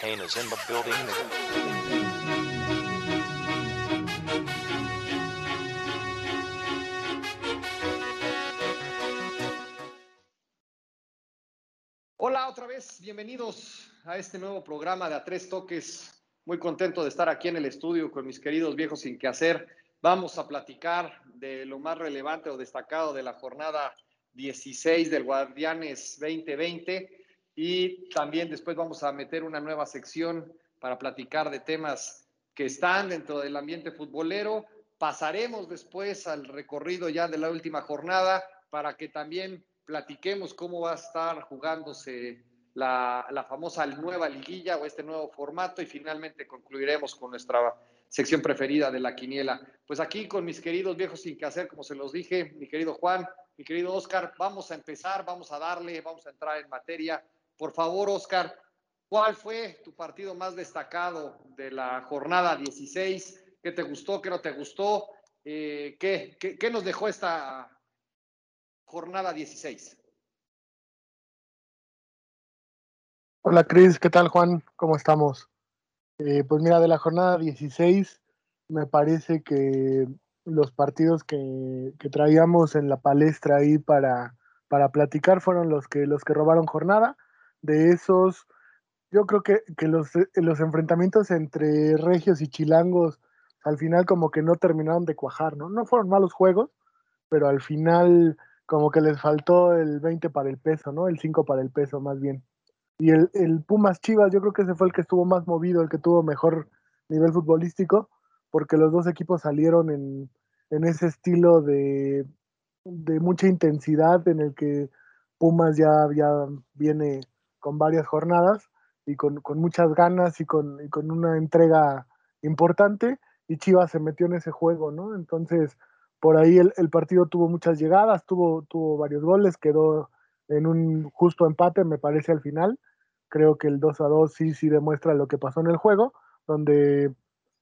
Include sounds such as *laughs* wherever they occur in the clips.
Kane is in the building. Hola otra vez, bienvenidos a este nuevo programa de A Tres Toques. Muy contento de estar aquí en el estudio con mis queridos viejos sin que hacer. Vamos a platicar de lo más relevante o destacado de la jornada 16 del Guardianes 2020 y también después vamos a meter una nueva sección para platicar de temas que están dentro del ambiente futbolero. Pasaremos después al recorrido ya de la última jornada para que también platiquemos cómo va a estar jugándose la, la, famosa nueva liguilla o este nuevo formato y finalmente concluiremos con nuestra sección preferida de la quiniela. Pues aquí con mis queridos viejos sin que hacer, como se los dije, mi querido Juan, mi querido Oscar, vamos a empezar, vamos a darle, vamos a entrar en materia. Por favor, Oscar, ¿cuál fue tu partido más destacado de la jornada 16? ¿Qué te gustó? ¿Qué no te gustó? Eh, ¿qué, nos dejó esta jornada 16? Hola Cris, ¿qué tal Juan? ¿Cómo estamos? Eh, pues mira, de la jornada 16 me parece que los partidos que, que, traíamos en la palestra ahí para, para platicar fueron los que, los que robaron jornada de esos, yo creo que, que los, los, enfrentamientos entre regios y chilangos al final como que no terminaron de cuajar, ¿no? No fueron malos juegos, pero al final como que les faltó el 20 para el peso, ¿no? El 5 para el peso más bien. Y el, el Pumas Chivas, yo creo que ese fue el que estuvo más movido, el que tuvo mejor nivel futbolístico, porque los dos equipos salieron en, en ese estilo de, de mucha intensidad en el que Pumas ya, ya viene con varias jornadas y con, con muchas ganas y con, con, una entrega importante y Chivas se metió en ese juego, ¿no? Entonces, por ahí el, el, partido tuvo muchas llegadas, tuvo, tuvo varios goles, quedó en un justo empate, me parece, al final. Creo que el 2 a 2 sí, sí demuestra lo que pasó en el juego, donde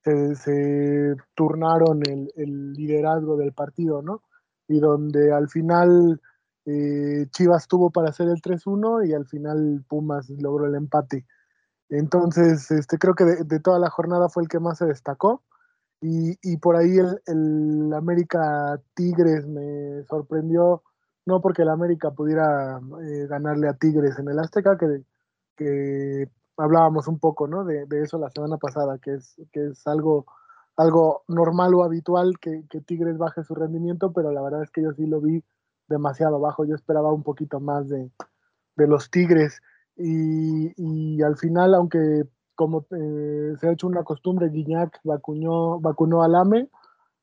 se, se turnaron el, el liderazgo del partido, ¿no? Y donde al final eh, Chivas tuvo para hacer el 3-1 y al final Pumas logró el empate. Entonces, este, creo que de, toda la jornada fue el que más se destacó. Y, por ahí el, el, América Tigres me sorprendió, no porque el América pudiera eh, ganarle a Tigres en el Azteca, que, hablábamos un poco ¿no? de, eso la semana pasada, que es, algo normal o habitual que, que Tigres baje su rendimiento, pero la verdad es que yo sí lo vi demasiado bajo. Yo esperaba un poquito más de, de los Tigres. Y, al final, aunque como eh, se ha hecho una costumbre, Guiñac vacunó, vacunó al AME,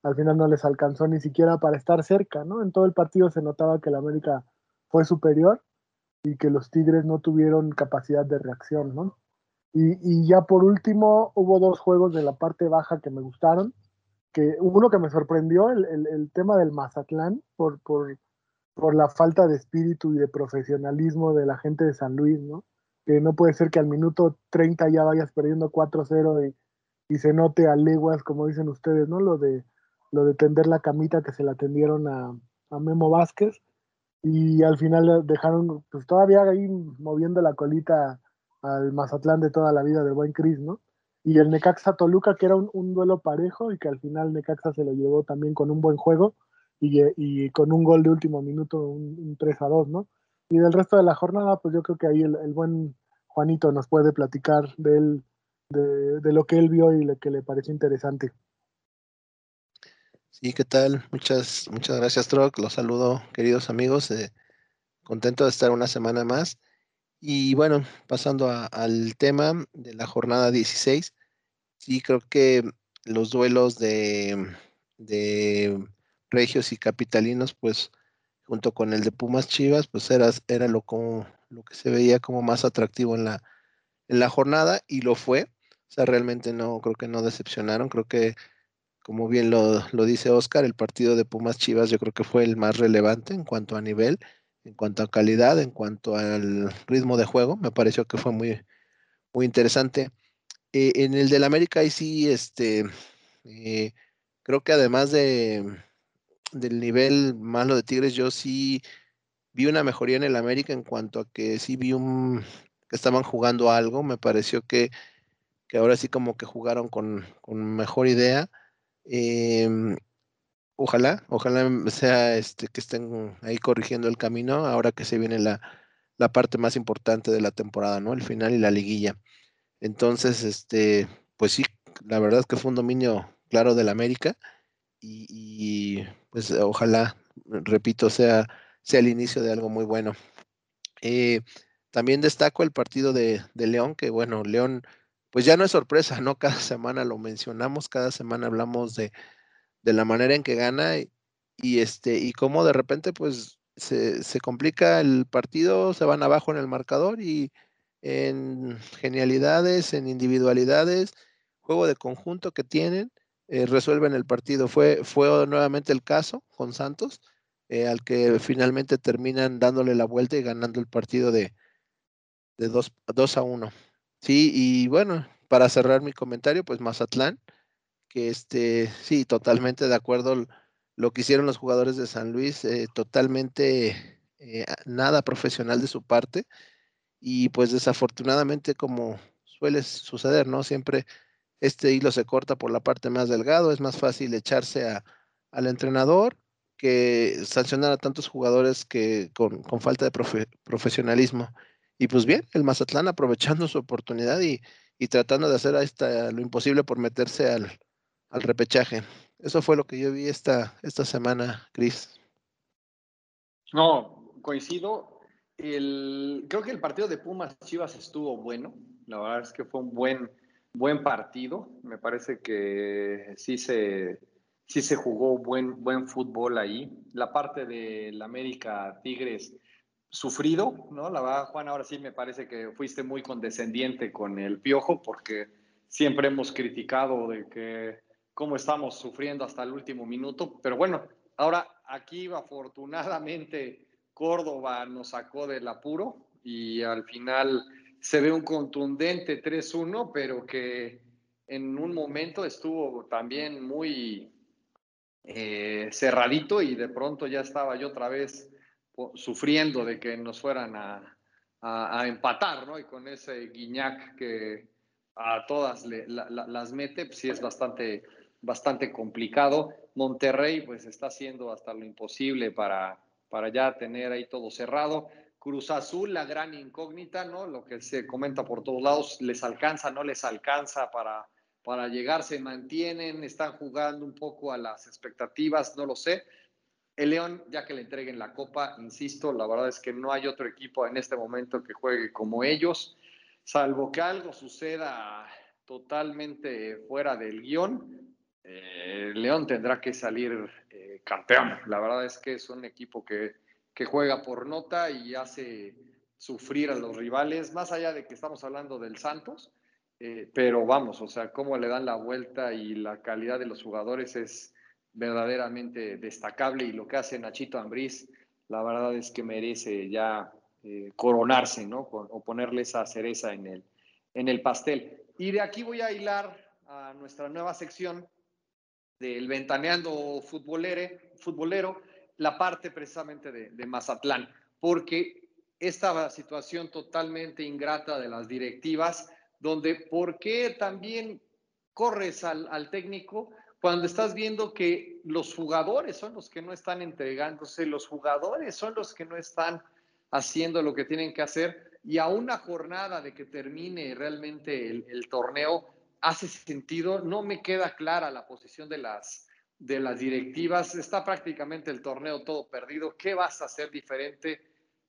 al final no les alcanzó ni siquiera para estar cerca, ¿no? En todo el partido se notaba que el América fue superior y que los Tigres no tuvieron capacidad de reacción, ¿no? Y, y ya por último, hubo dos juegos de la parte baja que me gustaron, que uno que me sorprendió, el, el, el tema del Mazatlán, por, por, por la falta de espíritu y de profesionalismo de la gente de San Luis, ¿no? Que no puede ser que al minuto 30 ya vayas perdiendo 4-0 y, y, se note a leguas, como dicen ustedes, ¿no? Lo de, lo de tender la camita que se la tendieron a, a Memo Vázquez y al final dejaron, pues todavía ahí moviendo la colita al Mazatlán de toda la vida del buen Cris, ¿no? Y el Necaxa Toluca, que era un, un duelo parejo y que al final Necaxa se lo llevó también con un buen juego y, y, con un gol de último minuto, un, un, 3 a 2, ¿no? Y del resto de la jornada, pues yo creo que ahí el, el buen Juanito nos puede platicar de él, de, de, lo que él vio y lo que le pareció interesante. Sí, ¿qué tal? Muchas, muchas gracias, Troc. Los saludo, queridos amigos. Eh, contento de estar una semana más. Y bueno, pasando a, al tema de la jornada 16, sí creo que los duelos de, de regios y capitalinos, pues junto con el de Pumas Chivas, pues era, era lo, como, lo que se veía como más atractivo en la, en la jornada y lo fue. O sea, realmente no, creo que no decepcionaron. Creo que, como bien lo, lo dice Oscar, el partido de Pumas Chivas yo creo que fue el más relevante en cuanto a nivel, en cuanto a calidad, en cuanto al ritmo de juego. Me pareció que fue muy, muy interesante. Eh, en el del América, ahí sí, este, eh, creo que además de, del nivel malo de Tigres, yo sí vi una mejoría en el América en cuanto a que sí vi un estaban jugando algo. Me pareció que, que ahora sí como que jugaron con, con mejor idea. Em, ojalá, ojalá sea este que estén ahí corrigiendo el camino ahora que se viene la, la parte más importante de la temporada, ¿no? El final y la liguilla. Entonces, este, pues sí, la verdad es que fue un dominio claro del América y, pues ojalá, repito, sea, sea el inicio de algo muy bueno. Eh, también destaco el partido de, León, que bueno, León, pues ya no es sorpresa, ¿no? Cada semana lo mencionamos, cada semana hablamos de, de la manera en que gana y, y este, y cómo de repente, pues, se, se, complica el partido, se van abajo en el marcador y en genialidades, en individualidades, juego de conjunto que tienen, eh, resuelven el partido. Fue, fue nuevamente el caso con Santos, eh, al que finalmente terminan dándole la vuelta y ganando el partido de, de 2 a 1. Sí, y bueno, para cerrar mi comentario, pues Mazatlán, que este, sí, totalmente de acuerdo lo que hicieron los jugadores de San Luis, eh, totalmente nada profesional de su parte. Y pues desafortunadamente, como suele suceder, ¿no? Siempre este hilo se corta por la parte más delgado, es más fácil echarse al entrenador que sancionar a tantos jugadores que con, falta de profesionalismo. Y pues bien, el Mazatlán aprovechando su oportunidad y, tratando de hacer lo imposible por meterse al, al, repechaje. Eso fue lo que yo vi esta, esta semana, Cris. No, coincido. El, creo que el partido de Pumas Chivas estuvo bueno. La verdad es que fue un buen, buen partido. Me parece que sí se, sí se jugó buen, buen fútbol ahí. La parte del América Tigres sufrido, ¿no? La verdad, Juan, ahora sí me parece que fuiste muy condescendiente con el piojo porque siempre hemos criticado de que cómo estamos sufriendo hasta el último minuto, pero bueno, ahora aquí afortunadamente Córdoba nos sacó del apuro y al final se ve un contundente 3-1, pero que en un momento estuvo también muy eh, cerradito y de pronto ya estaba yo otra vez sufriendo de que nos fueran a, a, empatar, ¿no? Y con ese guiñac que a todas las mete, pues sí es bastante, bastante complicado. Monterrey pues está haciendo hasta lo imposible para, para ya tener ahí todo cerrado. Cruz Azul, la gran incógnita, ¿no? Lo que se comenta por todos lados, les alcanza, no les alcanza para, para llegar, se mantienen, están jugando un poco a las expectativas, no lo sé. El León, ya que le entreguen la copa, insisto, la verdad es que no hay otro equipo en este momento que juegue como ellos, salvo que algo suceda totalmente fuera del guion. Eh, León tendrá que salir eh, campeón. La verdad es que es un equipo que que juega por nota y hace sufrir a los rivales, más allá de que estamos hablando del Santos, eh, pero vamos, o sea, cómo le dan la vuelta y la calidad de los jugadores es verdaderamente destacable y lo que hace Nachito Ambriz, la verdad es que merece ya eh, coronarse, ¿no? o ponerle esa cereza en el, en el pastel. Y de aquí voy a hilar a nuestra nueva sección del Ventaneando Futbolero, la parte precisamente de, Mazatlán, porque esta situación totalmente ingrata de las directivas, donde ¿por qué también corres al, técnico cuando estás viendo que los jugadores son los que no están entregándose, los jugadores son los que no están haciendo lo que tienen que hacer y a una jornada de que termine realmente el, el torneo hace sentido, no me queda clara la posición de las, de las directivas, está prácticamente el torneo todo perdido. ¿Qué vas a hacer diferente?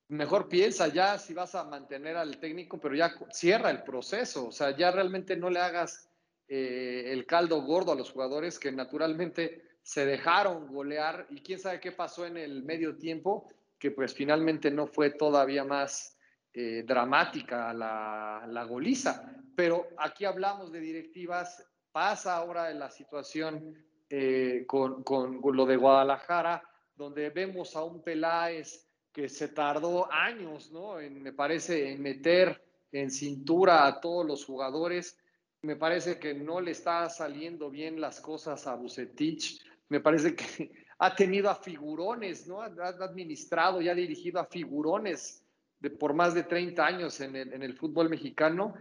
Mejor piensa ya si vas a mantener al técnico, pero ya cierra el proceso. O sea, ya realmente no le hagas eh, el caldo gordo a los jugadores que naturalmente se dejaron golear y quién sabe qué pasó en el medio tiempo, que pues finalmente no fue todavía más eh, dramática la, la goliza. Pero aquí hablamos de directivas, pasa ahora en la situación eh, con, con, lo de Guadalajara, donde vemos a un Peláez que se tardó años, ¿no? En, me parece, en meter en cintura a todos los jugadores. Me parece que no le está saliendo bien las cosas a Bucetich. Me parece que *laughs* ha tenido a figurones, ¿no? Ha administrado y ha dirigido a figurones de, por más de 30 años en el, en el fútbol mexicano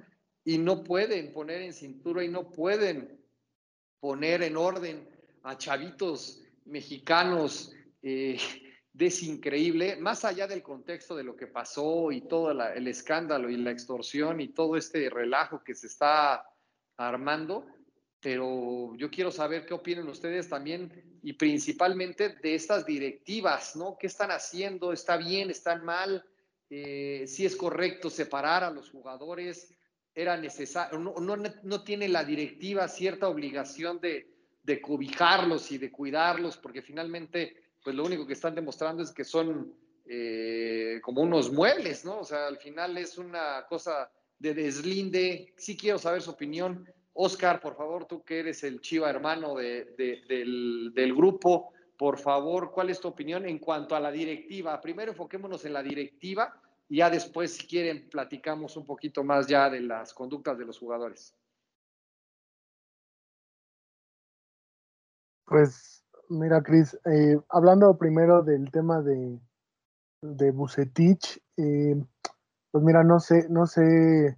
y no pueden poner en cintura y no pueden poner en orden a chavitos mexicanos. Eh, *laughs* es increíble, más allá del contexto de lo que pasó y todo el escándalo y la extorsión y todo este relajo que se está armando, pero yo quiero saber qué opinan ustedes también y principalmente de estas directivas, ¿no? ¿Qué están haciendo? ¿Está bien? ¿Están mal? Eh, si es correcto separar a los jugadores, era necesario, no, no, no tiene la directiva cierta obligación de, de cobijarlos y de cuidarlos, porque finalmente pues lo único que están demostrando es que son eh, como unos muebles, ¿no? O sea, al final es una cosa de deslinde. Sí quiero saber su opinión. Oscar, por favor, tú que eres el chiva hermano de, del, del, grupo, por favor, ¿cuál es tu opinión en cuanto a la directiva? Primero enfoquémonos en la directiva y ya después, si quieren, platicamos un poquito más ya de las conductas de los jugadores. Pues Mira, Cris, eh, hablando primero del tema de, de Bucetich, eh, pues mira, no sé, no sé,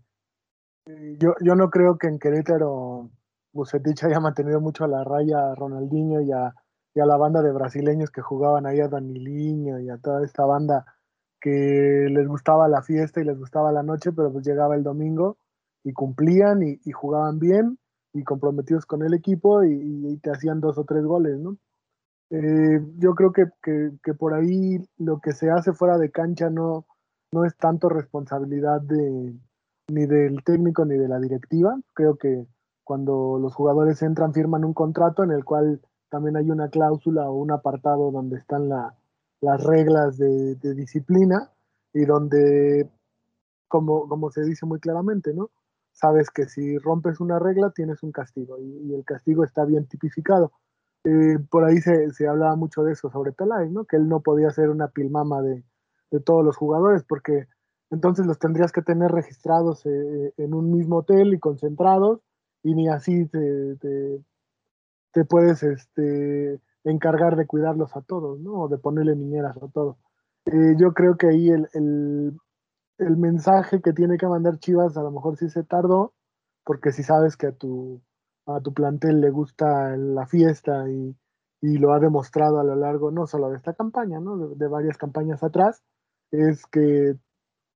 eh, yo, yo no creo que en Querétaro Bucetich haya mantenido mucho a la raya a Ronaldinho y a, y a la banda de brasileños que jugaban ahí a Daniliño y a toda esta banda que les gustaba la fiesta y les gustaba la noche, pero pues llegaba el domingo y cumplían y, y jugaban bien y comprometidos con el equipo y, y, te hacían dos o tres goles, ¿no? Eh, yo creo que, que, por ahí lo que se hace fuera de cancha no, no es tanto responsabilidad de, ni del técnico ni de la directiva. Creo que cuando los jugadores entran firman un contrato en el cual también hay una cláusula o un apartado donde están la, las reglas de, de, disciplina y donde, como, como se dice muy claramente, ¿no? Sabes que si rompes una regla tienes un castigo y, el castigo está bien tipificado eh, por ahí se, se, hablaba mucho de eso sobre Peláez, ¿no? Que él no podía ser una pilmama de, de todos los jugadores, porque entonces los tendrías que tener registrados eh, en un mismo hotel y concentrados, y ni así te, te, te, puedes este, encargar de cuidarlos a todos, ¿no? O de ponerle niñeras a todos. Eh, yo creo que ahí el, el, el, mensaje que tiene que mandar Chivas a lo mejor sí se tardó, porque si sabes que a tu a tu plantel le gusta la fiesta y, y, lo ha demostrado a lo largo no solo de esta campaña, ¿no? de, varias campañas atrás, es que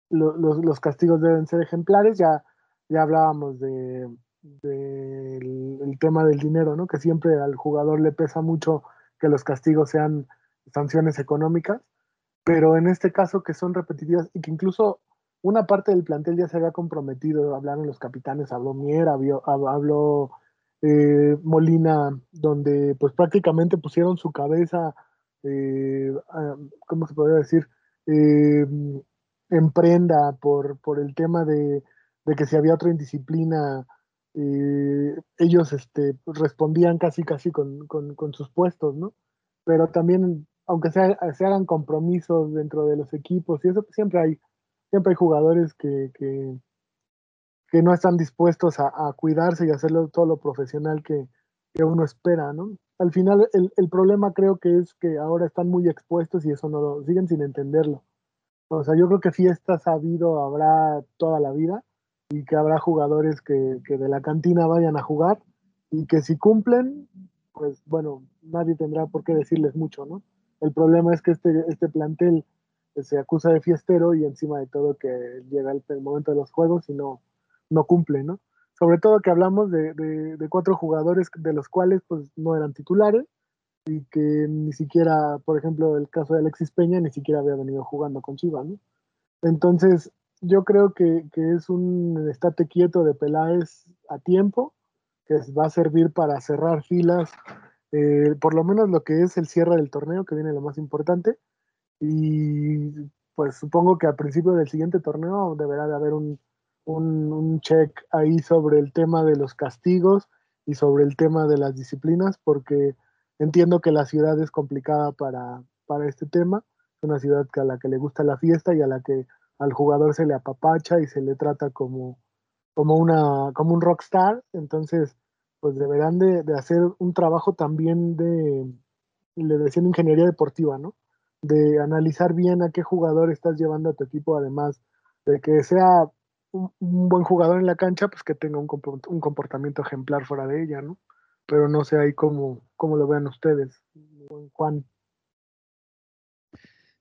lo, los, los, castigos deben ser ejemplares. Ya, ya hablábamos de, el, tema del dinero, ¿no? que siempre al jugador le pesa mucho que los castigos sean sanciones económicas, pero en este caso que son repetitivas y que incluso una parte del plantel ya se había comprometido, hablaron los capitanes, habló Mier, habló, eh, Molina, donde pues prácticamente pusieron su cabeza, eh, ¿cómo se podría decir? Eh, en por, por el tema de, de, que si había otra indisciplina, eh, ellos este, respondían casi casi con, con, con, sus puestos, ¿no? Pero también, aunque sea, se hagan compromisos dentro de los equipos, y eso pues, siempre hay, siempre hay jugadores que, que no están dispuestos a, cuidarse y hacerlo todo lo profesional que, uno espera, ¿no? Al final el, el, problema creo que es que ahora están muy expuestos y eso no lo siguen sin entenderlo. O sea, yo creo que fiestas ha habido, habrá toda la vida y que habrá jugadores que, que de la cantina vayan a jugar y que si cumplen, pues bueno, nadie tendrá por qué decirles mucho, ¿no? El problema es que este, este plantel se acusa de fiestero y encima de todo que llega el, momento de los juegos y no, no cumple, ¿no? Sobre todo que hablamos de, de, de, cuatro jugadores de los cuales pues no eran titulares y que ni siquiera, por ejemplo, el caso de Alexis Peña ni siquiera había venido jugando con Chivas, ¿no? Entonces, yo creo que, que es un estate quieto de Peláez a tiempo, que va a servir para cerrar filas, eh, por lo menos lo que es el cierre del torneo, que viene lo más importante, y pues supongo que al principio del siguiente torneo deberá de haber un, un, un, check ahí sobre el tema de los castigos y sobre el tema de las disciplinas, porque entiendo que la ciudad es complicada para, para este tema. Es una ciudad a la que le gusta la fiesta y a la que al jugador se le apapacha y se le trata como, como, una, como un rockstar. Entonces, pues deberán de, de hacer un trabajo también de, le decían ingeniería deportiva, ¿no? De analizar bien a qué jugador estás llevando a tu equipo, además de que sea un, buen jugador en la cancha, pues que tenga un, comportamiento ejemplar fuera de ella, ¿no? Pero no sé ahí cómo, cómo lo vean ustedes, Juan.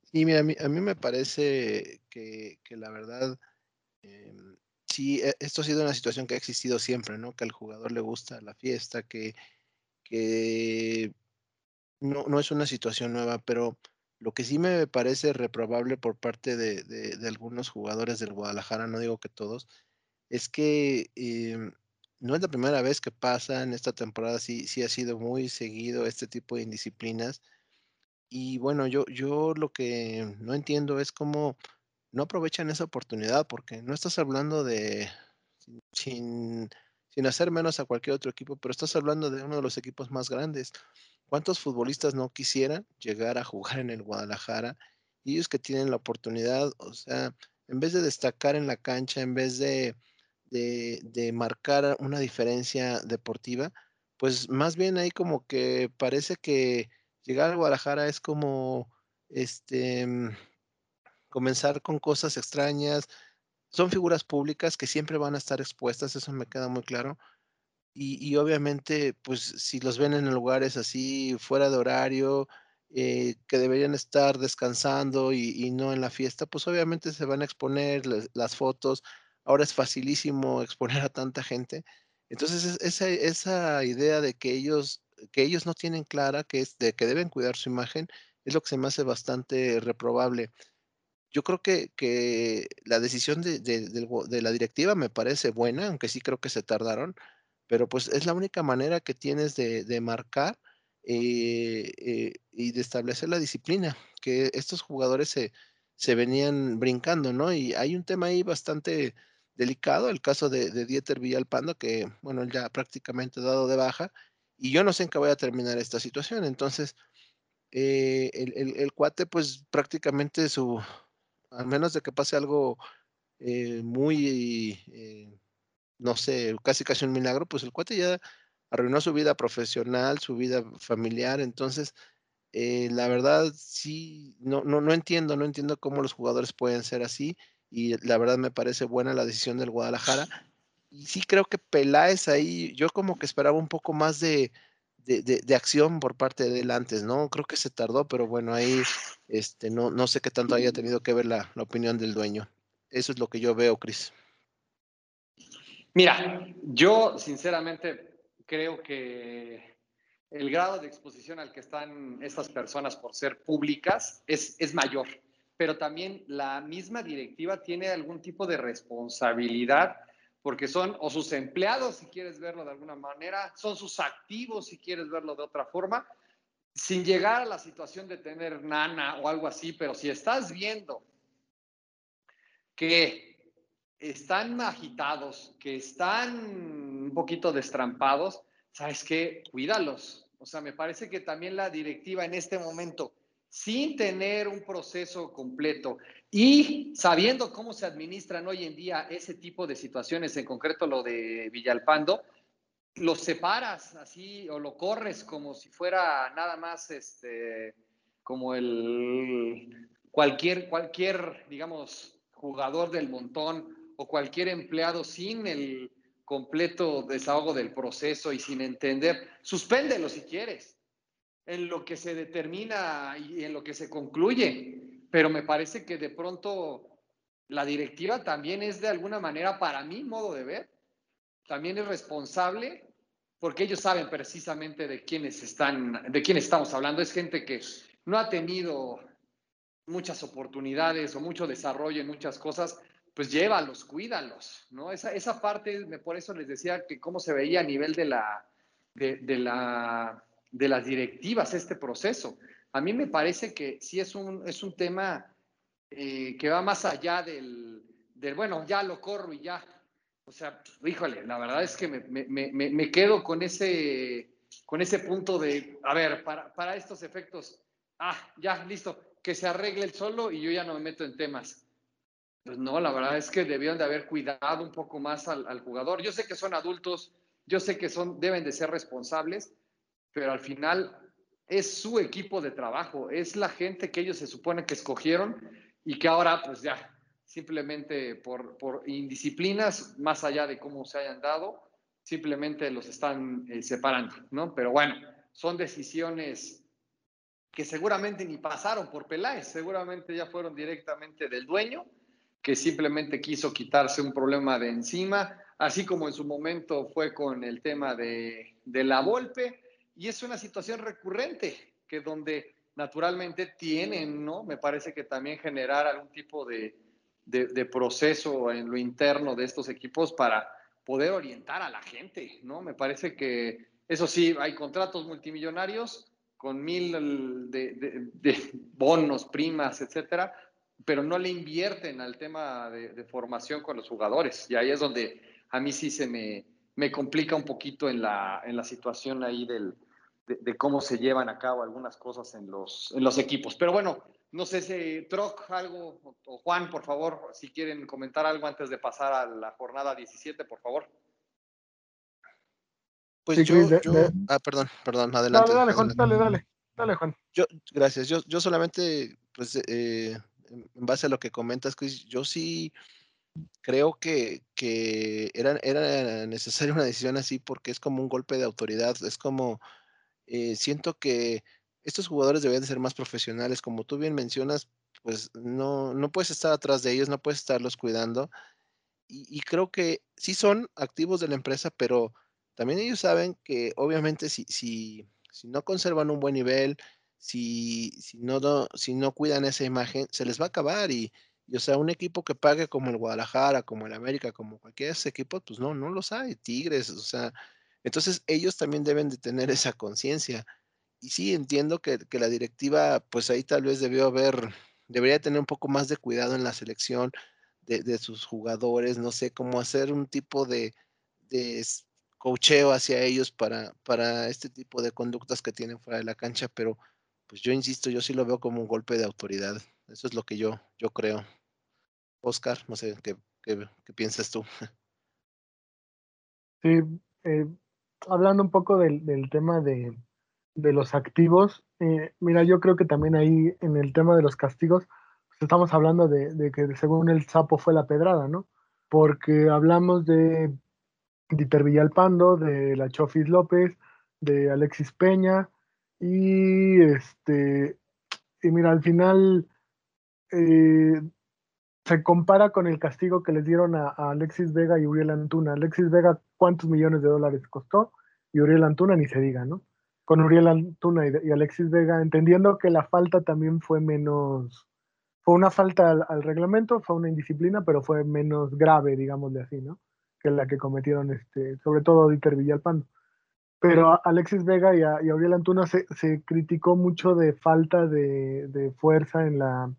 Sí, mira, a mí, a mí me parece que, que la verdad, em, sí, e, esto ha sido una situación que ha existido siempre, ¿no? Que al jugador le gusta la fiesta, que, que no, no es una situación nueva, pero lo que sí me parece reprobable por parte de, algunos jugadores del Guadalajara, no digo que todos, es que em, no es la primera vez que pasa en esta temporada, sí, sí ha sido muy seguido este tipo de indisciplinas. Y bueno, yo, yo lo que no entiendo es cómo no aprovechan esa oportunidad, porque no estás hablando de, sin, sin hacer menos a cualquier otro equipo, pero estás hablando de uno de los equipos más grandes. ¿Cuántos futbolistas no quisieran llegar a jugar en el Guadalajara? Y ellos que tienen la oportunidad, o sea, en vez de destacar en la cancha, en vez de, de, marcar una diferencia deportiva, pues más bien ahí como que parece que llegar al Guadalajara es como este comenzar con cosas extrañas. Son figuras públicas que siempre van a estar expuestas, eso me queda muy claro. Y, obviamente, pues si los ven en lugares así fuera de horario, eh, que deberían estar descansando y, no en la fiesta, pues obviamente se van a exponer las fotos. Ahora es facilísimo *laughs* exponer a tanta gente. Entonces, esa, esa idea de que ellos, que ellos no tienen clara, que es de que deben cuidar su imagen, es lo que se me hace bastante reprobable. Yo creo que, que la decisión de, de la directiva me parece buena, aunque sí creo que se tardaron pero pues es la única manera que tienes de, marcar eh, eh, y de establecer la disciplina, que estos jugadores se, se, venían brincando, ¿no? Y hay un tema ahí bastante delicado, el caso de, de Dieter Villalpando, que, bueno, ya prácticamente dado de baja, y yo no sé en qué voy a terminar esta situación, entonces, eh, el, cuate, pues prácticamente su, al menos de que pase algo muy no sé, casi casi un milagro, pues el cuate ya arruinó su vida profesional, su vida familiar, entonces, eh, la verdad sí, no, no, no entiendo, no entiendo cómo los jugadores pueden ser así y la verdad me parece buena la decisión del Guadalajara. Y sí creo que Peláez ahí, yo como que esperaba un poco más de, de, acción por parte de él antes, ¿no? Creo que se tardó, pero bueno, ahí este, no, no sé qué tanto haya tenido que ver la, la opinión del dueño. Eso es lo que yo veo, Cris. Mira, yo sinceramente creo que el grado de exposición al que están estas personas por ser públicas es, es mayor, pero también la misma directiva tiene algún tipo de responsabilidad porque son o sus empleados, si quieres verlo de alguna manera, son sus activos, si quieres verlo de otra forma, sin llegar a la situación de tener nana o algo así, pero si estás viendo que están agitados, que están un poquito destrampados, ¿sabes qué? Cuídalos. O sea, me parece que también la directiva en este momento, sin tener un proceso completo y sabiendo cómo se administran hoy en día ese tipo de situaciones, en concreto lo de Villalpando, lo separas así o lo corres como si fuera nada más este como el cualquier cualquier digamos jugador del montón o cualquier empleado sin el completo desahogo del proceso y sin entender, suspéndelo si quieres, en lo que se determina y en lo que se concluye. Pero me parece que de pronto la directiva también es de alguna manera, para mi modo de ver, también es responsable porque ellos saben precisamente de quiénes están, de quiénes estamos hablando. Es gente que no ha tenido muchas oportunidades o mucho desarrollo en muchas cosas pues llévalos, cuídalos, ¿no? Esa, esa parte, por eso les decía que cómo se veía a nivel de, la, de, la, de las directivas este proceso. A mí me parece que sí es un, es un tema eh, que va más allá del, del, bueno, ya lo corro y ya. O sea, híjole, la verdad es que me, me, me, me quedo con ese, con ese punto de, a ver, para, para estos efectos, ah, ya, listo, que se arregle el solo y yo ya no me meto en temas pues no, la verdad es que debieron de haber cuidado un poco más al, jugador. Yo sé que son adultos, yo sé que son, deben de ser responsables, pero al final es su equipo de trabajo, es la gente que ellos se supone que escogieron y que ahora pues ya simplemente por, por indisciplinas, más allá de cómo se hayan dado, simplemente los están eh, separando, ¿no? Pero bueno, son decisiones que seguramente ni pasaron por Peláez, seguramente ya fueron directamente del dueño, que simplemente quiso quitarse un problema de encima, así como en su momento fue con el tema de, de la Volpe, y es una situación recurrente, que donde naturalmente tienen, ¿no? Me parece que también generar algún tipo de, de, de proceso en lo interno de estos equipos para poder orientar a la gente, ¿no? Me parece que, eso sí, hay contratos multimillonarios, con mil de, bonos, primas, etcétera, pero no le invierten al tema de, formación con los jugadores. Y ahí es donde a mí sí se me, me complica un poquito en la, en la situación ahí del, de, cómo se llevan a cabo algunas cosas en los, en los equipos. Pero bueno, no sé si Troc algo, o Juan, por favor, si quieren comentar algo antes de pasar a la jornada 17, por favor. Pues yo, ah, perdón, perdón, adelante. Dale, dale, Juan, dale, dale, dale, Juan. Yo, gracias. Yo, yo solamente, pues, eh, en base a lo que comentas, yo sí creo que, que era, era necesaria una decisión así porque es como un golpe de autoridad, es como, eh, siento que estos jugadores deberían de ser más profesionales, como tú bien mencionas, pues no, no puedes estar atrás de ellos, no puedes estarlos cuidando. Y, y creo que sí son activos de la empresa, pero también ellos saben que obviamente si, si, si no conservan un buen nivel, si, si, no, si no cuidan esa imagen, se les va a acabar y, o sea, un equipo que pague como el Guadalajara, como el América, como cualquier equipos, pues no, no los hay, Tigres, o sea, entonces ellos también deben de tener esa conciencia. Y sí, entiendo que, que, la directiva, pues ahí tal vez debió haber, debería tener un poco más de cuidado en la selección de, de sus jugadores, no sé, cómo hacer un tipo de, de cocheo hacia ellos para, para este tipo de conductas que tienen fuera de la cancha, pero pues yo insisto, yo sí lo veo como un golpe de autoridad. Eso es lo que yo, yo creo. Oscar, no sé, ¿qué, qué, piensas tú? *laughs* Sí, eh, hablando un poco del, del tema de, de, los activos, eh, mira, yo creo que también ahí en el tema de los castigos, pues estamos hablando de, de que según el sapo fue la pedrada, ¿no? Porque hablamos de Dieter Villalpando, de la Chofis López, de Alexis Peña, y este, y mira, al final eh, se compara con el castigo que les dieron a, Alexis Vega y Uriel Antuna. Alexis Vega, ¿cuántos millones de dólares costó? Y Uriel Antuna ni se diga, ¿no? Con Uriel Antuna y, Alexis Vega, entendiendo que la falta también fue menos, fue una falta al, al reglamento, fue una indisciplina, pero fue menos grave, digámosle así, ¿no? que la que cometieron, este, sobre todo Dieter Villalpando. Pero Alexis Vega y, a, Auriel Antuna se, se, criticó mucho de falta de, de, fuerza en la,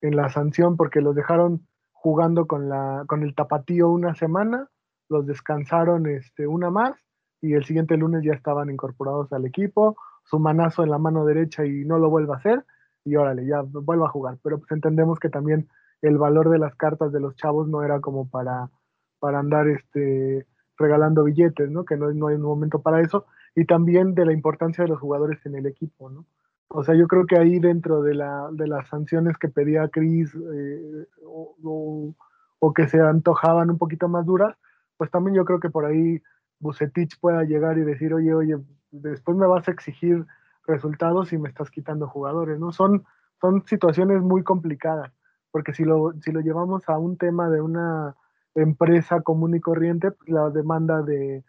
en la sanción porque los dejaron jugando con, la, con el tapatío una semana, los descansaron este, una más y el siguiente lunes ya estaban incorporados al equipo, su manazo en la mano derecha y no lo vuelva a hacer y órale, ya vuelva a jugar. Pero pues entendemos que también el valor de las cartas de los chavos no era como para para andar este, regalando billetes, ¿no? Que no, no hay un momento para eso. Y también de la importancia de los jugadores en el equipo, ¿no? O sea, yo creo que ahí dentro de, la, de las sanciones que pedía Cris eh, o, o, que se antojaban un poquito más duras, pues también yo creo que por ahí Bucetich pueda llegar y decir, oye, oye, después me vas a exigir resultados y me estás quitando jugadores, ¿no? Son, son situaciones muy complicadas, porque si lo, si lo llevamos a un tema de una empresa común y corriente, pues la demanda de,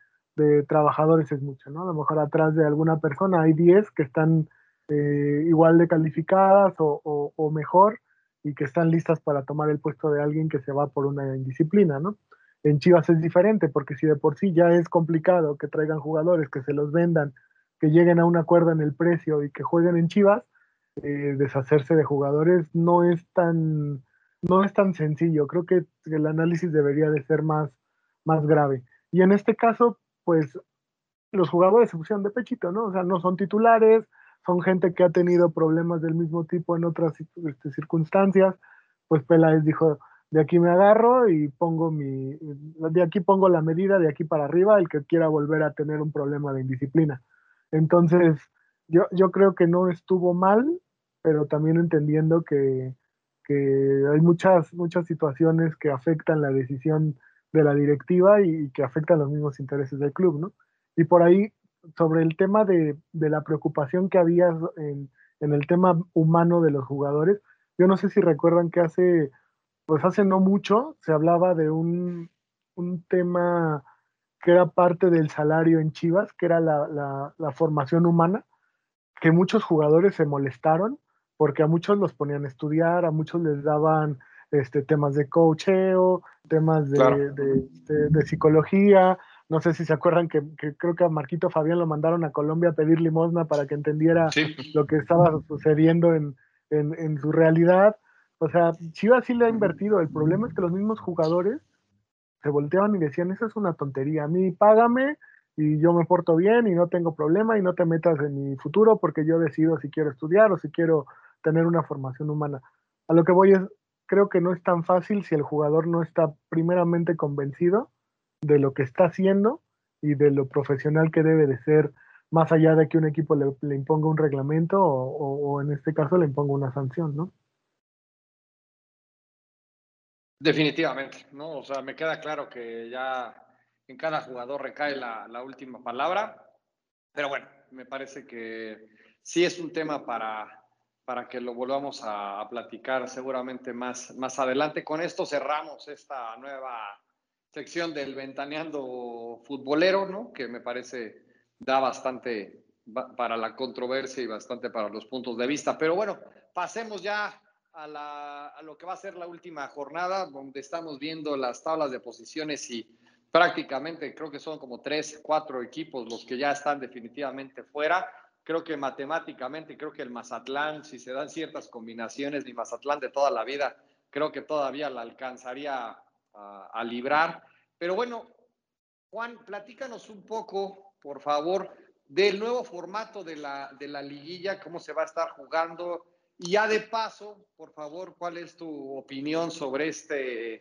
trabajadores es mucha, ¿no? A lo mejor atrás de alguna persona hay 10 que están eh, igual de calificadas o, mejor y que están listas para tomar el puesto de alguien que se va por una indisciplina, ¿no? En Chivas es diferente porque si de por sí ya es complicado que traigan jugadores, que se los vendan, que lleguen a un acuerdo en el precio y que jueguen en Chivas, eh, deshacerse de jugadores no es tan no es tan sencillo. Creo que el análisis debería de ser más, más grave. Y en este caso, pues los jugadores se pusieron de pechito, ¿no? O sea, no son titulares, son gente que ha tenido problemas del mismo tipo en otras este, circunstancias. Pues Peláez dijo, de aquí me agarro y pongo mi, de aquí pongo la medida, de aquí para arriba, el que quiera volver a tener un problema de indisciplina. Entonces, yo, yo creo que no estuvo mal, pero también entendiendo que, que hay muchas, muchas situaciones que afectan la decisión de la directiva y, que afectan los mismos intereses del club, ¿no? Y por ahí, sobre el tema de, de la preocupación que había en, en, el tema humano de los jugadores, yo no sé si recuerdan que hace, pues hace no mucho, se hablaba de un, un tema que era parte del salario en Chivas, que era la, la, la formación humana, que muchos jugadores se molestaron porque a muchos los ponían a estudiar, a muchos les daban este, temas de coacheo, temas de, de, psicología. No sé si se acuerdan que, creo que a Marquito Fabián lo mandaron a Colombia a pedir limosna para que entendiera lo que estaba sucediendo en, en, su realidad. O sea, Chivas sí le ha invertido. El problema es que los mismos jugadores se volteaban y decían, eso es una tontería, a mí págame y yo me porto bien y no tengo problema y no te metas en mi futuro porque yo decido si quiero estudiar o si quiero tener una formación humana. A lo que voy es, creo que no es tan fácil si el jugador no está primeramente convencido de lo que está haciendo y de lo profesional que debe de ser, más allá de que un equipo le, imponga un reglamento o, en este caso le imponga una sanción, ¿no? Definitivamente, ¿no? O sea, me queda claro que ya en cada jugador recae la, la última palabra, pero bueno, me parece que sí es un tema para, para que lo volvamos a, a, platicar seguramente más, más adelante. Con esto cerramos esta nueva sección del Ventaneando Futbolero, ¿no? Que me parece da bastante para la controversia y bastante para los puntos de vista. Pero bueno, pasemos ya a, lo que va a ser la última jornada, donde estamos viendo las tablas de posiciones y prácticamente creo que son como tres, cuatro equipos los que ya están definitivamente fuera. Creo que matemáticamente, creo que el Mazatlán, si se dan ciertas combinaciones, mi Mazatlán de toda la vida, creo que todavía la alcanzaría a, librar. Pero bueno, Juan, platícanos un poco, por favor, del nuevo formato de la, de la liguilla, cómo se va a estar jugando, y ya de paso, por favor, ¿cuál es tu opinión sobre este,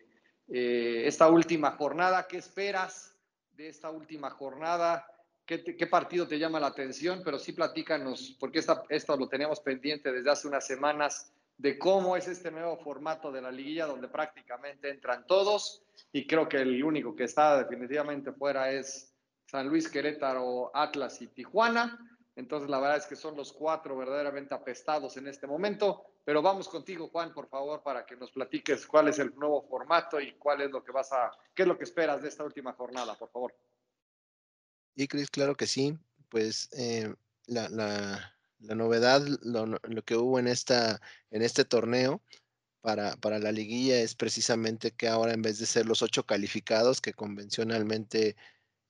eh, esta última jornada? ¿Qué esperas de esta última jornada? ¿Qué, ¿Qué, partido te llama la atención? Pero sí platícanos, porque esta, esto lo teníamos pendiente desde hace unas semanas, de cómo es este nuevo formato de la liguilla donde prácticamente entran todos y creo que el único que está definitivamente fuera es San Luis, Querétaro, Atlas y Tijuana. Entonces, la verdad es que son los cuatro verdaderamente apestados en este momento. Pero vamos contigo, Juan, por favor, para que nos platiques cuál es el nuevo formato y cuál es lo que vas a, qué es lo que esperas de esta última jornada, por favor. Y Cris, claro que sí. Pues eh, la, la, la, novedad, lo, lo, que hubo en, esta, en este torneo para, para la liguilla es precisamente que ahora en vez de ser los ocho calificados que convencionalmente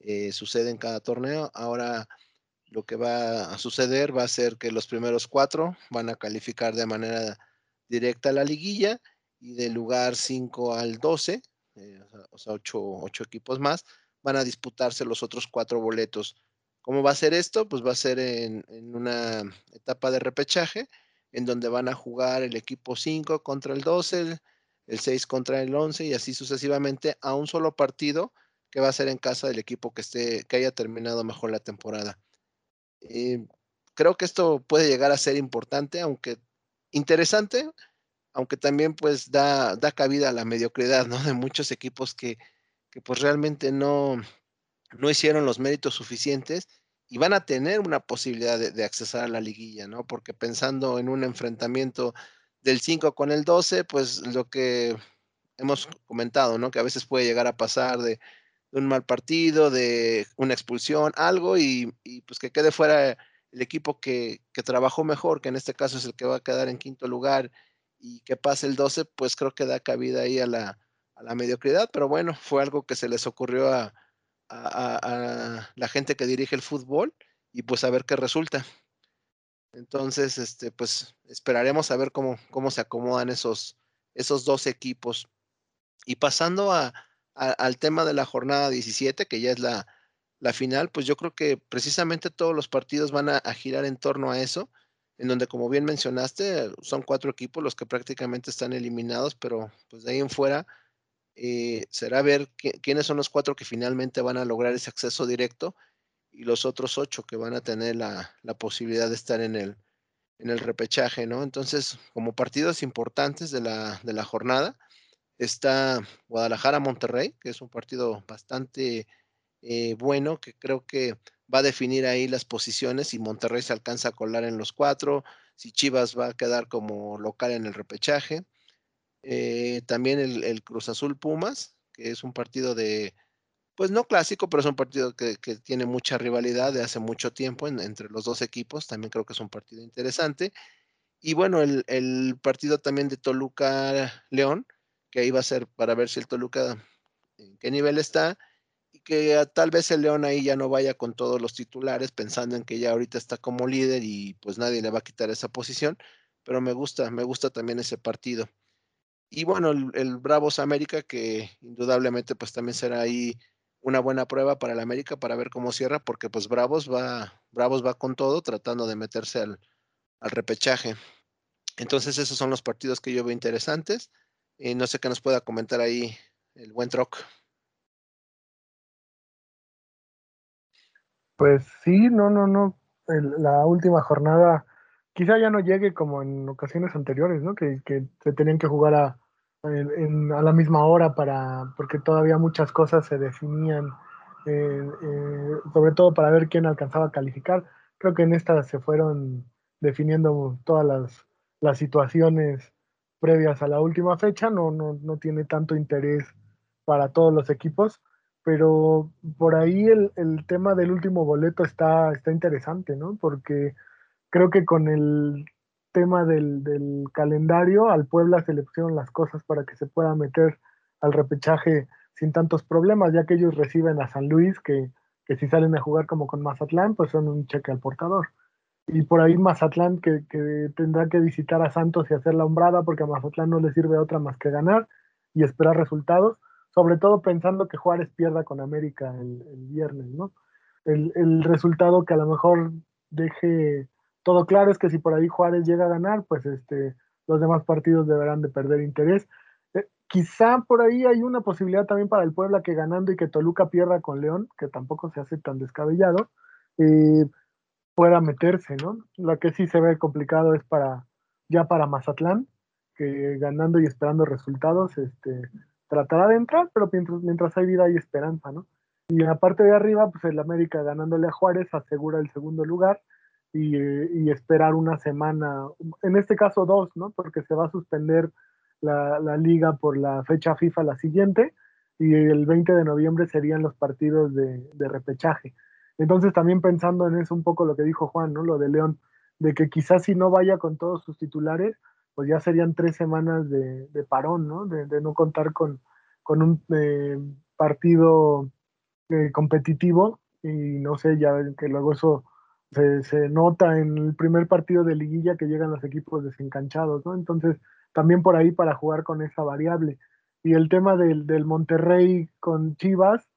eh, sucede en cada torneo, ahora lo que va a suceder va a ser que los primeros cuatro van a calificar de manera directa a la liguilla y del lugar 5 al 12, eh, o sea, ocho, ocho, equipos más, van a disputarse los otros cuatro boletos. ¿Cómo va a ser esto? Pues va a ser en, una etapa de repechaje, en donde van a jugar el equipo 5 contra el 12, el 6 contra el 11 y así sucesivamente a un solo partido que va a ser en casa del equipo que, esté, que haya terminado mejor la temporada. Eh, creo que esto puede llegar a ser importante, aunque interesante, aunque también pues da, da cabida a la mediocridad, ¿no? De muchos equipos que, que pues realmente no, no hicieron los méritos suficientes y van a tener una posibilidad de, de, accesar a la liguilla, ¿no? Porque pensando en un enfrentamiento del 5 con el 12, pues lo que hemos comentado, ¿no? Que a veces puede llegar a pasar de de un mal partido, de una expulsión, algo, y, y pues que quede fuera el equipo que, que, trabajó mejor, que en este caso es el que va a quedar en quinto lugar, y que pase el 12, pues creo que da cabida ahí a la, a la mediocridad, pero bueno, fue algo que se les ocurrió a, a, la gente que dirige el fútbol, y pues a ver qué resulta. Entonces, este, pues esperaremos a ver cómo, cómo se acomodan esos, esos dos equipos. Y pasando a, al tema de la jornada 17, que ya es la, la, final, pues yo creo que precisamente todos los partidos van a, a, girar en torno a eso, en donde como bien mencionaste, son cuatro equipos los que prácticamente están eliminados, pero pues de ahí en fuera eh, será ver quiénes son los cuatro que finalmente van a lograr ese acceso directo. y los otros ocho que van a tener la, posibilidad de estar en el, en el repechaje, ¿no? Entonces, como partidos importantes de la, jornada, está Guadalajara-Monterrey, que es un partido bastante eh, bueno, que creo que va a definir ahí las posiciones si Monterrey se alcanza a colar en los cuatro, si Chivas va a quedar como local en el repechaje. Eh, también el, Cruz Azul Pumas, que es un partido de, pues no clásico, pero es un partido que, tiene mucha rivalidad de hace mucho tiempo entre los dos equipos. También creo que es un partido interesante. Y bueno, el, el partido también de Toluca León, que ahí va a ser para ver si el Toluca en qué nivel está y que tal vez el León ahí ya no vaya con todos los titulares pensando en que ya ahorita está como líder y pues nadie le va a quitar esa posición, pero me gusta, me gusta también ese partido. Y bueno, el, Bravos América que indudablemente pues también será ahí una buena prueba para el América para ver cómo cierra, porque pues Bravos va, Bravos va con todo tratando de meterse al, al repechaje. Entonces esos son los partidos que yo veo interesantes. Y no sé qué nos pueda comentar ahí el buen Troc. Pues sí, no, no, no. la última jornada quizá ya no llegue como en ocasiones anteriores, ¿no? Que, se tenían que jugar a, a, la misma hora para, porque todavía muchas cosas se definían, eh, eh, sobre todo para ver quién alcanzaba a calificar. Creo que en esta se fueron definiendo todas las, las situaciones previas a la última fecha, no, no, no tiene tanto interés para todos los equipos, pero por ahí el, el, tema del último boleto está, está interesante, ¿no? Porque creo que con el tema del, del calendario, al Puebla se las cosas para que se pueda meter al repechaje sin tantos problemas, ya que ellos reciben a San Luis, que, que si salen a jugar como con Mazatlán, pues son un cheque al portador y por ahí Mazatlán que, tendrá que visitar a Santos y hacer la hombrada porque a Mazatlán no le sirve otra más que ganar y esperar resultados, sobre todo pensando que Juárez pierda con América el, viernes, ¿no? El, resultado que a lo mejor deje todo claro es que si por ahí Juárez llega a ganar, pues este, los demás partidos deberán de perder interés. Eh, quizá por ahí hay una posibilidad también para el Puebla que ganando y que Toluca pierda con León, que tampoco se hace tan descabellado. Eh, pueda meterse, ¿no? La que sí se ve complicado es para ya para Mazatlán, que ganando y esperando resultados, este, tratará de entrar, pero mientras, mientras hay vida hay esperanza, ¿no? Y en la parte de arriba, pues el América ganándole a Juárez asegura el segundo lugar y, esperar una semana, en este caso dos, ¿no? Porque se va a suspender la, liga por la fecha FIFA la siguiente y el 20 de noviembre serían los partidos de, de repechaje. Entonces también pensando en eso un poco lo que dijo Juan, ¿no? Lo de León, de que quizás si no vaya con todos sus titulares, pues ya serían tres semanas de, parón, ¿no? De, no contar con, con un eh, partido eh, competitivo y no sé, ya que luego eso se, nota en el primer partido de liguilla que llegan los equipos desencanchados, ¿no? Entonces también por ahí para jugar con esa variable. Y el tema del, del Monterrey con Chivas,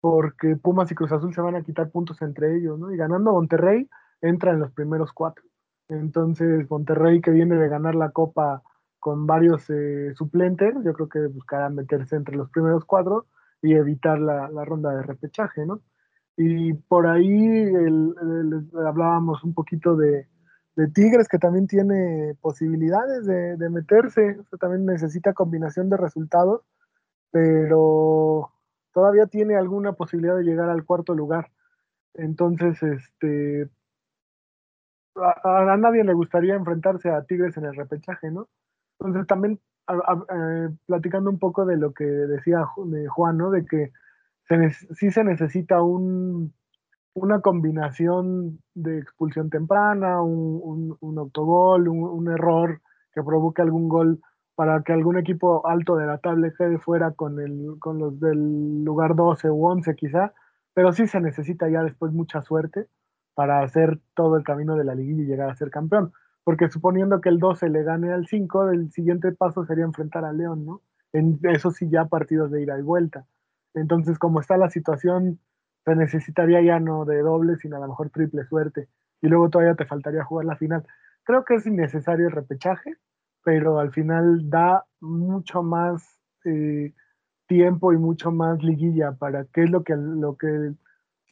porque Pumas y Cruz Azul se van a quitar puntos entre ellos, ¿no? Y ganando Monterrey entra en los primeros cuatro. Entonces, Monterrey que viene de ganar la Copa con varios eh, suplentes, yo creo que buscará meterse entre los primeros cuatro y evitar la, ronda de repechaje, ¿no? Y por ahí hablábamos un poquito de, Tigres, que también tiene posibilidades de, meterse, también necesita combinación de resultados, pero todavía tiene alguna posibilidad de llegar al cuarto lugar. Entonces, este, a, nadie le gustaría enfrentarse a Tigres en el repechaje, ¿no? Entonces también eh, platicando un poco de lo que decía Juan, ¿no? De que se sí se necesita un, una combinación de expulsión temprana, un, un, autogol, un, error que provoque algún gol para que algún equipo alto de la tabla quede fuera con, el, con los del lugar 12 u 11 quizá, pero sí se necesita ya después mucha suerte para hacer todo el camino de la liguilla y llegar a ser campeón, porque suponiendo que el 12 le gane al 5, el siguiente paso sería enfrentar al León, ¿no? En eso sí ya partidos de ida y vuelta. Entonces, como está la situación, se necesitaría ya no de doble, sino a lo mejor triple suerte. Y luego todavía te faltaría jugar la final. Creo que es innecesario el repechaje, pero al final da mucho más eh, tiempo y mucho más liguilla para qué es lo que, lo que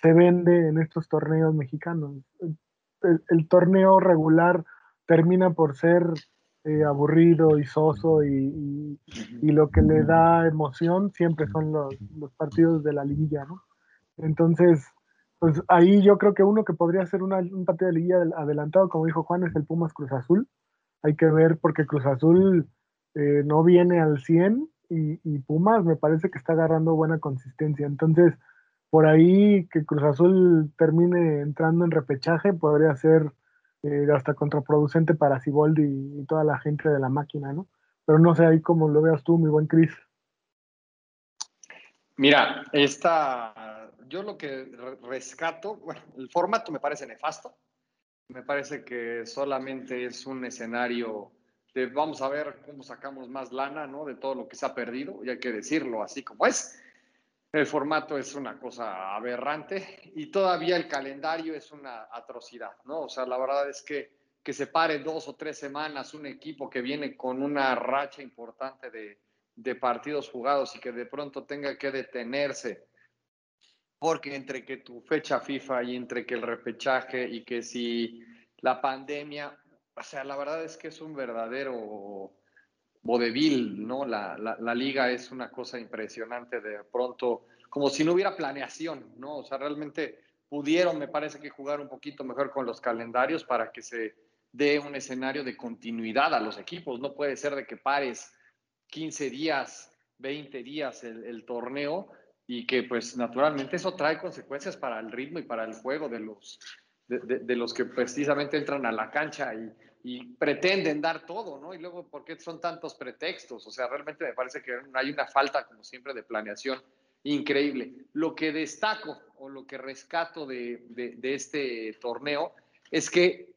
se vende en estos torneos mexicanos. El, torneo regular termina por ser eh, aburrido y soso y, lo que le da emoción siempre son los, partidos de la liguilla, ¿no? Entonces, pues ahí yo creo que uno que podría ser un partido de liguilla adelantado, como dijo Juan, es el Pumas Cruz Azul. Hay que ver porque Cruz Azul eh, no viene al 100 y, Pumas me parece que está agarrando buena consistencia. Entonces, por ahí que Cruz Azul termine entrando en repechaje podría ser eh, hasta contraproducente para Ciboldi y, toda la gente de la máquina, ¿no? Pero no sé ahí cómo lo veas tú, mi buen Cris. Mira, esta, yo lo que rescato, bueno, el formato me parece nefasto, me parece que solamente es un escenario vamos a ver cómo sacamos más lana, ¿no? De todo lo que se ha perdido, y hay que decirlo así como es. El formato es una cosa aberrante y todavía el calendario es una atrocidad, ¿no? O sea, la verdad es que que se pare dos o tres semanas un equipo que viene con una racha importante de, de partidos jugados y que de pronto tenga que detenerse porque entre que tu fecha FIFA y entre que el repechaje y que si la pandemia, o sea, la verdad es que es un verdadero vodevil, ¿no? La, la, liga es una cosa impresionante de pronto, como si no hubiera planeación, ¿no? O sea, realmente pudieron, me parece que jugar un poquito mejor con los calendarios para que se dé un escenario de continuidad a los equipos. No puede ser de que pares 15 días, 20 días el, el torneo y que pues naturalmente eso trae consecuencias para el ritmo y para el juego de los, de, los que precisamente entran a la cancha y, pretenden dar todo, ¿no? Y luego, ¿por qué son tantos pretextos? O sea, realmente me parece que hay una falta, como siempre, de planeación increíble. Lo que destaco o lo que rescato de, de este torneo es que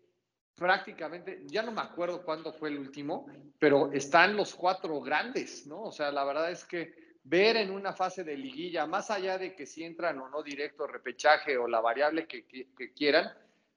prácticamente, ya no me acuerdo cuándo fue el último, pero están los cuatro grandes, ¿no? O sea, la verdad es que ver en una fase de liguilla, más allá de que si entran o no directo repechaje o la variable que, quieran,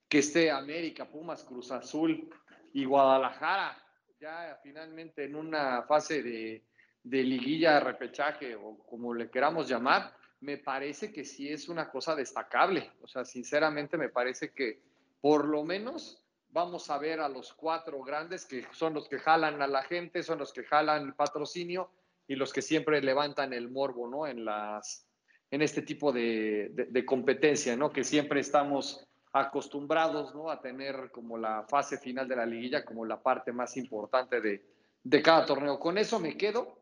que esté América, Pumas, Cruz Azul y Guadalajara, ya finalmente en una fase de, de liguilla, repechaje o como le queramos llamar, me parece que sí es una cosa destacable. O sea, sinceramente me parece que por lo menos vamos a ver a los cuatro grandes que son los que jalan a la gente, son los que jalan el patrocinio y los que siempre levantan el morbo, ¿no? En, las, en este tipo de, de, competencia, ¿no? Que siempre estamos acostumbrados. A tener como la fase final de la liguilla como la parte más importante de, cada torneo. Con eso me quedo.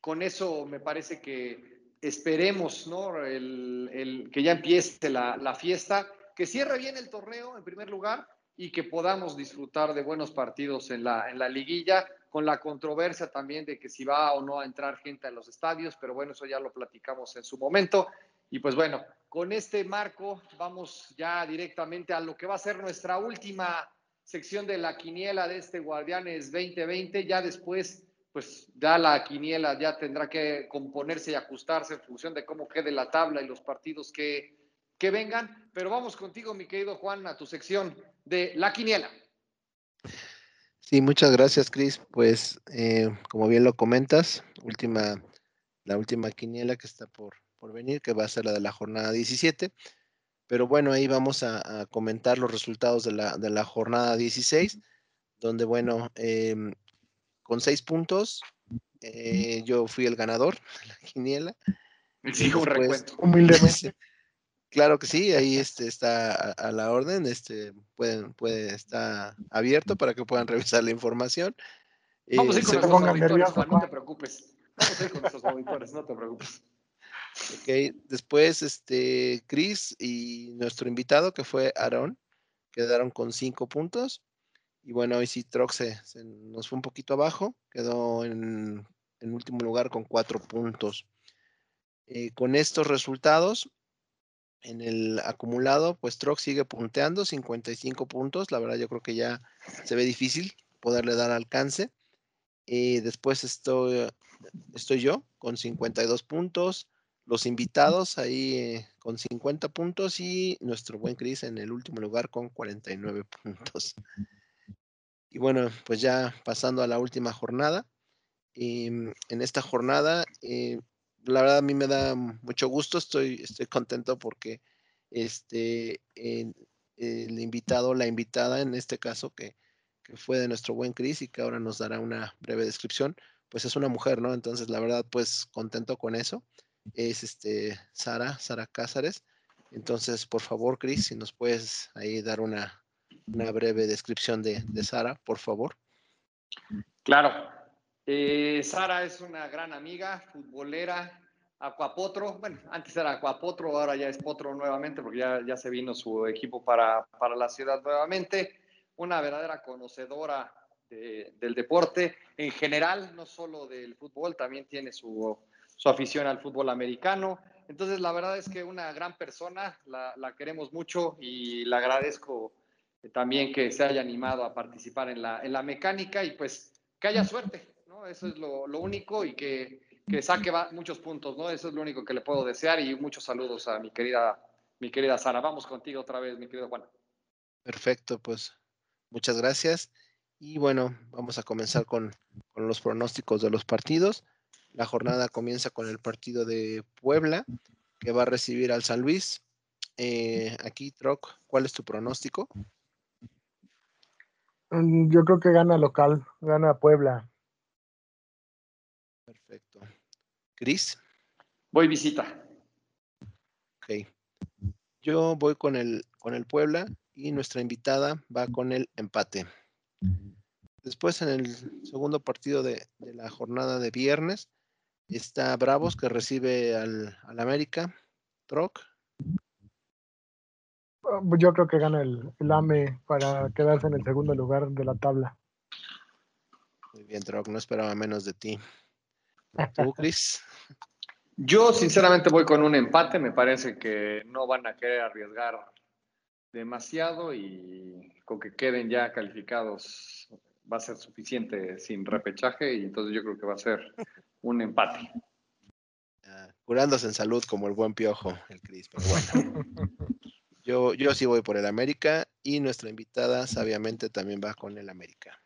Con eso me parece que esperemos, ¿no? El, que ya empiece la, la fiesta, que cierre bien el torneo en primer lugar y que podamos disfrutar de buenos partidos en la, en la liguilla con la controversia también de que si va o no a entrar gente a los estadios, pero bueno, eso ya lo platicamos en su momento. Y pues bueno, con este marco vamos ya directamente a lo que va a ser nuestra última sección de la quiniela de este Guardianes 2020. Ya después, pues ya la quiniela ya tendrá que componerse y ajustarse en función de cómo quede la tabla y los partidos que, que vengan. Pero vamos contigo, mi querido Juan, a tu sección de la quiniela. Sí, muchas gracias, Cris. Pues, eh, como bien lo comentas, última, la última quiniela que está por, por venir, que va a ser la de la jornada 17. Pero bueno, ahí vamos a, comentar los resultados de la, de la, jornada 16, donde, bueno, em, con seis puntos, eh, yo fui el ganador *laughs* de la quiniela. Sí, un recuento. Humildemente. *laughs* Claro que sí, ahí este, está a, la orden, este, pueden, puede, está abierto para que puedan *laughs* revisar la información. Vamos a ir con nuestros auditores, no te preocupes. Vamos a ir con nuestros auditores, no te preocupes. Ok, después, este, Chris y nuestro invitado, que fue Aaron, quedaron con cinco puntos. Y bueno, hoy sí Trox se, nos fue un poquito abajo, quedó en, en último lugar con cuatro puntos. Eh, con estos resultados, en el acumulado, pues Trox sigue punteando, 55 puntos. La verdad, yo creo que ya se ve difícil poderle dar alcance. Y después estoy, estoy yo con 52 puntos. Los invitados ahí eh, con 50 puntos y nuestro buen Chris en el último lugar con 49 puntos. Y bueno, pues ya pasando a la última jornada. Em, en esta jornada, eh, la verdad a mí me da mucho gusto, estoy, estoy contento porque este, el invitado, la invitada en este caso, que, que fue de nuestro buen Chris y que ahora nos dará una breve descripción, pues es una mujer, ¿no? Entonces, la verdad, pues contento con eso. Es este Sara, Sara Cázares. Entonces, por favor, Chris, si nos puedes ahí dar una, una breve descripción de, de Sara, por favor. Claro. Eh, Sara es una gran amiga, futbolera, Acuapotro. Bueno, antes era Acuapotro, ahora ya es Potro nuevamente porque ya, ya se vino su equipo para, para la ciudad nuevamente. Una verdadera conocedora de, del deporte en general, no solo del fútbol, también tiene su, su, afición al fútbol americano. Entonces, la verdad es que una gran persona, la, queremos mucho y le agradezco también que se haya animado a participar en la, en la mecánica y pues que haya suerte, ¿no? Eso es lo, lo único y que, que saque muchos puntos, ¿no? Eso es lo único que le puedo desear y muchos saludos a mi querida, mi querida Sara. Vamos contigo otra vez, mi querido Juan. Perfecto, pues muchas gracias. Y bueno, vamos a comenzar con, con los pronósticos de los partidos. La jornada comienza con el partido de Puebla, que va a recibir al San Luis. Eh, aquí, Troc, ¿cuál es tu pronóstico? Mm, yo creo que gana local, gana Puebla. Perfecto. Cris. Voy visita. Ok. Yo voy con el, con el Puebla y nuestra invitada va con el empate. Después, en el segundo partido de, de la jornada de viernes, está Bravos que recibe al, al América. Troc. Yo creo que gana el, el, AME para quedarse en el segundo lugar de la tabla. Muy bien, Troc, no esperaba menos de ti. ¿Tú, Cris? *laughs* Yo sinceramente voy con un empate, me parece que no van a querer arriesgar demasiado y con que queden ya calificados va a ser suficiente sin repechaje y entonces yo creo que va a ser un empate. Uh, curándose en salud como el buen piojo, el Cris, pero bueno. *laughs* yo, yo sí voy por el América y nuestra invitada sabiamente también va con el América.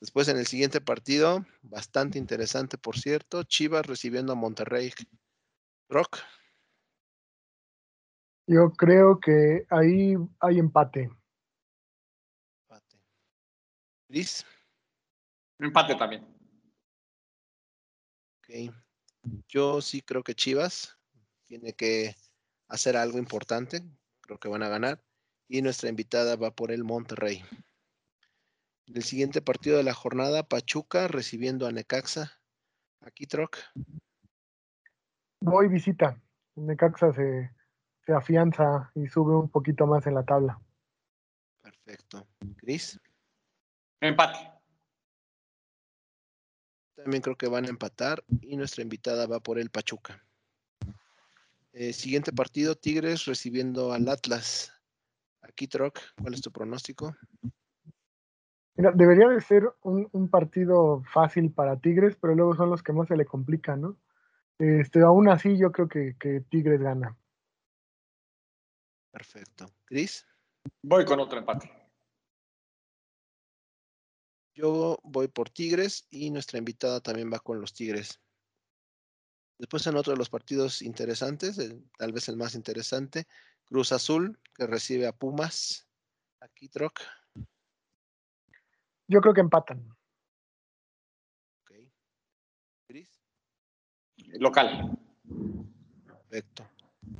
Después en el siguiente partido, bastante interesante por cierto, Chivas recibiendo a Monterrey. Rock. Yo creo que ahí hay empate. Empate. Liz. Empate también. Yo sí creo que Chivas tiene que hacer algo importante. Creo que van a ganar. Y nuestra invitada va por el Monterrey. El siguiente partido de la jornada, Pachuca recibiendo a Necaxa. Aquí, Troc. Voy visita. Necaxa se, se afianza y sube un poquito más en la tabla. Perfecto. Cris. Empate. También creo que van a empatar y nuestra invitada va por el Pachuca. Eh, siguiente partido, Tigres recibiendo al Atlas. Aquí, Troc, ¿cuál es tu pronóstico? Mira, debería de ser un, un, partido fácil para Tigres, pero luego son los que más se le complican, ¿no? Este, aún así, yo creo que, que Tigres gana. Perfecto. Cris. Voy con otro empate. Yo voy por Tigres y nuestra invitada también va con los Tigres. Después en otro de los partidos interesantes, el, tal vez el más interesante, Cruz Azul, que recibe a Pumas. Aquí, Troc. Yo creo que empatan. Ok. Cris. Local. Perfecto.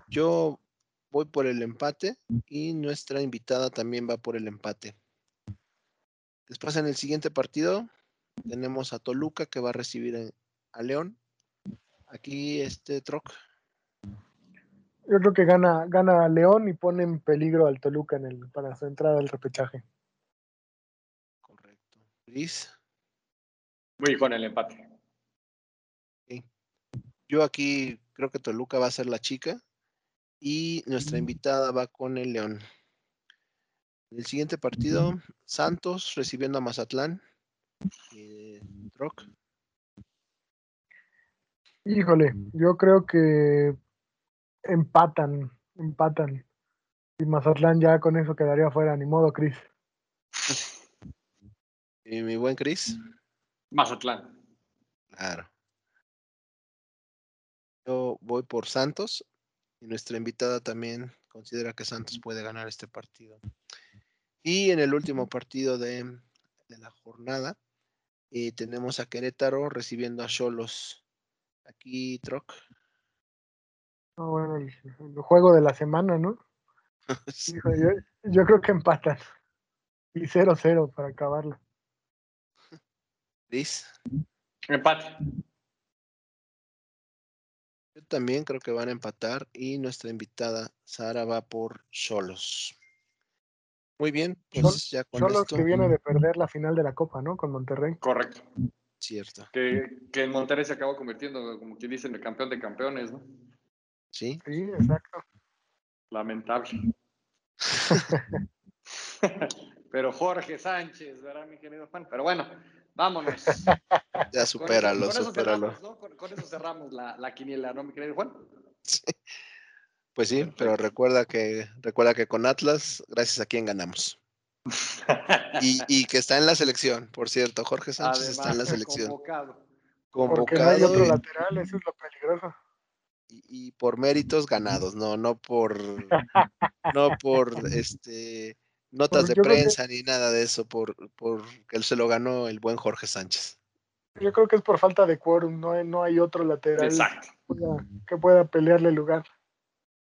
Yo voy por el empate y nuestra invitada también va por el empate. Después en el siguiente partido tenemos a Toluca que va a recibir a León. Aquí este Troc. Yo creo que gana, gana León y pone en peligro al Toluca en el, para su entrada al repechaje. Correcto. Luis. Voy con el empate. Okay. Yo aquí creo que Toluca va a ser la chica y nuestra invitada va con el León. El siguiente partido, Santos recibiendo a Mazatlán. Eh, Rock. Híjole, yo creo que empatan, empatan. Y Mazatlán ya con eso quedaría fuera, ni modo, Cris. *laughs* ¿Y mi buen Cris? Mazatlán. Claro. Yo voy por Santos y nuestra invitada también considera que Santos puede ganar este partido. Y en el último partido de, la jornada, eh, tenemos a Querétaro recibiendo a Cholos. Aquí, Troc. Ah, bueno, el, juego de la semana, ¿no? *laughs* yo, creo que empatan. Y 0-0 para acabarlo. Liz. Empate. Yo también creo que van a empatar y nuestra invitada Sara va por Cholos. Muy bien, pues ya con Cholos que viene de perder la final de la Copa, ¿no? Con Monterrey. Correcto. Cierto. Que, que en Monterrey se acabó convirtiendo, como quien dice, en el campeón de campeones, ¿no? Sí. Sí, exacto. Lamentable. *laughs* Pero Jorge Sánchez, ¿verdad, mi querido Juan? Pero bueno, vámonos. *laughs* Ya supéralo, con, supéralo. Con, eso cerramos la, la, quiniela, ¿no, mi querido Juan? Sí. Pues sí, pero recuerda que, recuerda que con Atlas, gracias a quién ganamos. y, *laughs* y, que está en la selección, por cierto, Jorge Sánchez está en la *laughs* selección. Convocado. convocado Porque no hay otro lateral, eso es lo peligroso. Y, y, por méritos ganados, no, no por, no por este notas de prensa ni nada de eso, por, por que él se lo ganó el buen Jorge Sánchez. Yo creo que es por falta de quórum, no hay, no hay otro lateral Que, pueda, pelearle lugar.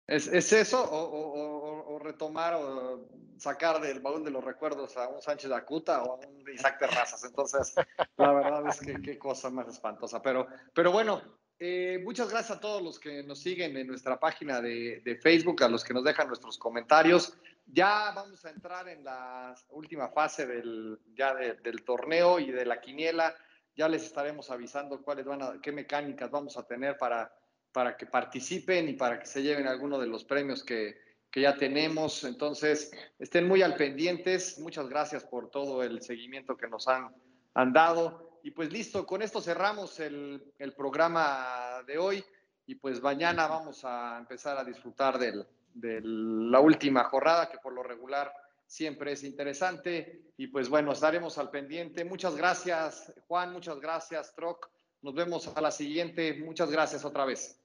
¿Es, es eso o, retomar o sacar del baúl de los recuerdos a un Sánchez Acuta o a un Isaac Terrazas? Entonces, la verdad es que qué cosa más espantosa. Pero, pero bueno, eh, muchas gracias a todos los que nos siguen en nuestra página de, de, Facebook, a los que nos dejan nuestros comentarios. Ya vamos a entrar en la última fase del, ya del torneo y de la quiniela. Ya les estaremos avisando cuáles van a, qué mecánicas vamos a tener para, para que participen y para que se lleven alguno de los premios que, que ya tenemos. Entonces, estén muy al pendientes. Muchas gracias por todo el seguimiento que nos han, han dado. Y pues listo, con esto cerramos el, el programa de hoy y pues mañana vamos a empezar a disfrutar de la última jornada, que por lo regular siempre es interesante. Y pues bueno, estaremos al pendiente. Muchas gracias, Juan, muchas gracias, Troc. Nos vemos a la siguiente. Muchas gracias otra vez.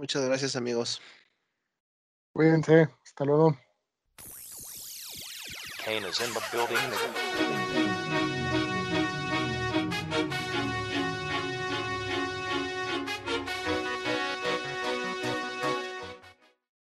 Muchas gracias, amigos. Cuídense. Hasta luego.